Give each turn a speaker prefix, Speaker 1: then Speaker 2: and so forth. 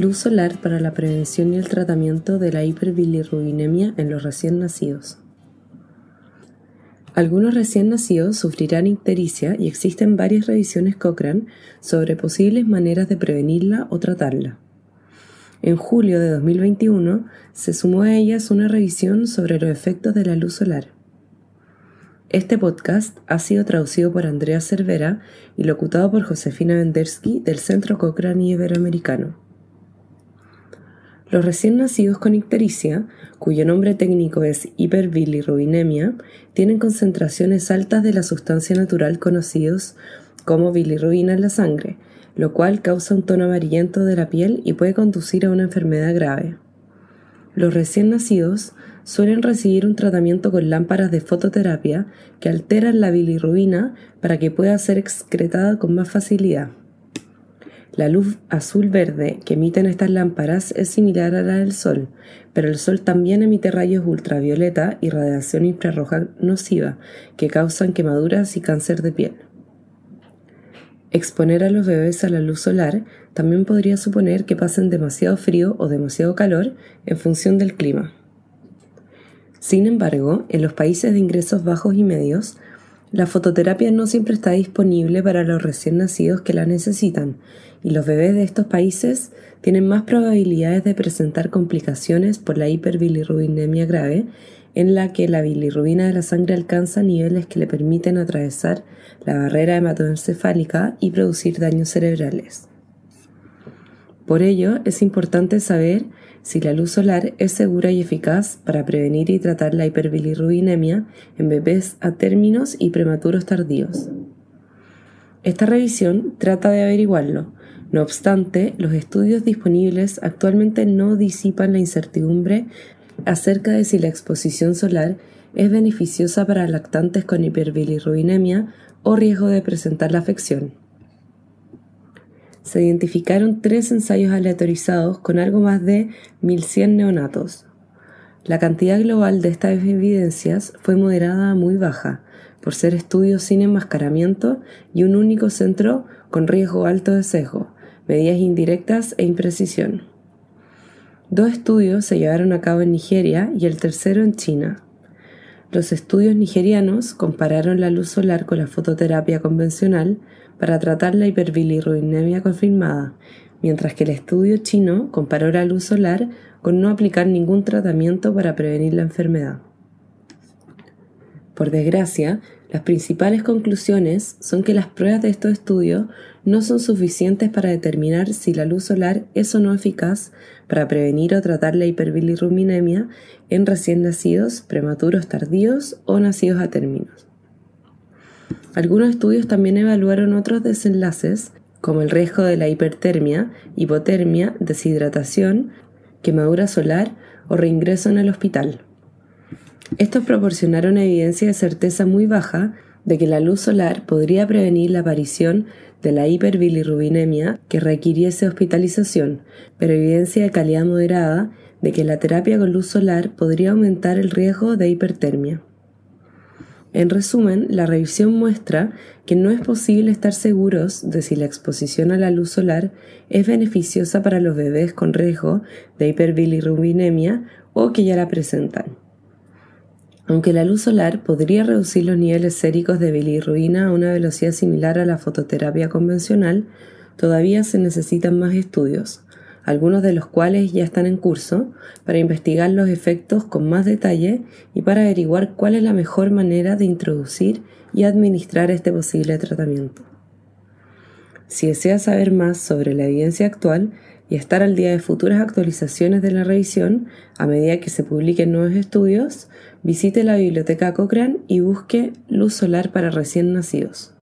Speaker 1: Luz solar para la prevención y el tratamiento de la hiperbilirrubinemia en los recién nacidos. Algunos recién nacidos sufrirán ictericia y existen varias revisiones Cochrane sobre posibles maneras de prevenirla o tratarla. En julio de 2021 se sumó a ellas una revisión sobre los efectos de la luz solar. Este podcast ha sido traducido por Andrea Cervera y locutado por Josefina Vendersky del Centro Cochrane Iberoamericano. Los recién nacidos con ictericia, cuyo nombre técnico es hiperbilirrubinemia, tienen concentraciones altas de la sustancia natural conocidos como bilirrubina en la sangre, lo cual causa un tono amarillento de la piel y puede conducir a una enfermedad grave. Los recién nacidos suelen recibir un tratamiento con lámparas de fototerapia que alteran la bilirrubina para que pueda ser excretada con más facilidad. La luz azul-verde que emiten estas lámparas es similar a la del Sol, pero el Sol también emite rayos ultravioleta y radiación infrarroja nociva que causan quemaduras y cáncer de piel. Exponer a los bebés a la luz solar también podría suponer que pasen demasiado frío o demasiado calor en función del clima. Sin embargo, en los países de ingresos bajos y medios, la fototerapia no siempre está disponible para los recién nacidos que la necesitan, y los bebés de estos países tienen más probabilidades de presentar complicaciones por la hiperbilirrubinemia grave, en la que la bilirrubina de la sangre alcanza niveles que le permiten atravesar la barrera hematoencefálica y producir daños cerebrales. Por ello, es importante saber si la luz solar es segura y eficaz para prevenir y tratar la hiperbilirrubinemia en bebés a términos y prematuros tardíos. Esta revisión trata de averiguarlo. No obstante, los estudios disponibles actualmente no disipan la incertidumbre acerca de si la exposición solar es beneficiosa para lactantes con hiperbilirrubinemia o riesgo de presentar la afección se identificaron tres ensayos aleatorizados con algo más de 1.100 neonatos. La cantidad global de estas evidencias fue moderada a muy baja, por ser estudios sin enmascaramiento y un único centro con riesgo alto de sesgo, medidas indirectas e imprecisión. Dos estudios se llevaron a cabo en Nigeria y el tercero en China. Los estudios nigerianos compararon la luz solar con la fototerapia convencional para tratar la hiperbilirrubinemia confirmada, mientras que el estudio chino comparó la luz solar con no aplicar ningún tratamiento para prevenir la enfermedad. Por desgracia, las principales conclusiones son que las pruebas de estos estudios no son suficientes para determinar si la luz solar es o no eficaz para prevenir o tratar la hiperbilirrubinemia en recién nacidos, prematuros tardíos o nacidos a términos. Algunos estudios también evaluaron otros desenlaces, como el riesgo de la hipertermia, hipotermia, deshidratación, quemadura solar o reingreso en el hospital. Estos proporcionaron evidencia de certeza muy baja de que la luz solar podría prevenir la aparición de la hiperbilirrubinemia que requiriese hospitalización, pero evidencia de calidad moderada de que la terapia con luz solar podría aumentar el riesgo de hipertermia. En resumen, la revisión muestra que no es posible estar seguros de si la exposición a la luz solar es beneficiosa para los bebés con riesgo de hiperbilirrubinemia o que ya la presentan. Aunque la luz solar podría reducir los niveles séricos de bilirrubina a una velocidad similar a la fototerapia convencional, todavía se necesitan más estudios, algunos de los cuales ya están en curso, para investigar los efectos con más detalle y para averiguar cuál es la mejor manera de introducir y administrar este posible tratamiento. Si desea saber más sobre la evidencia actual y estar al día de futuras actualizaciones de la revisión a medida que se publiquen nuevos estudios, visite la biblioteca Cochrane y busque luz solar para recién nacidos.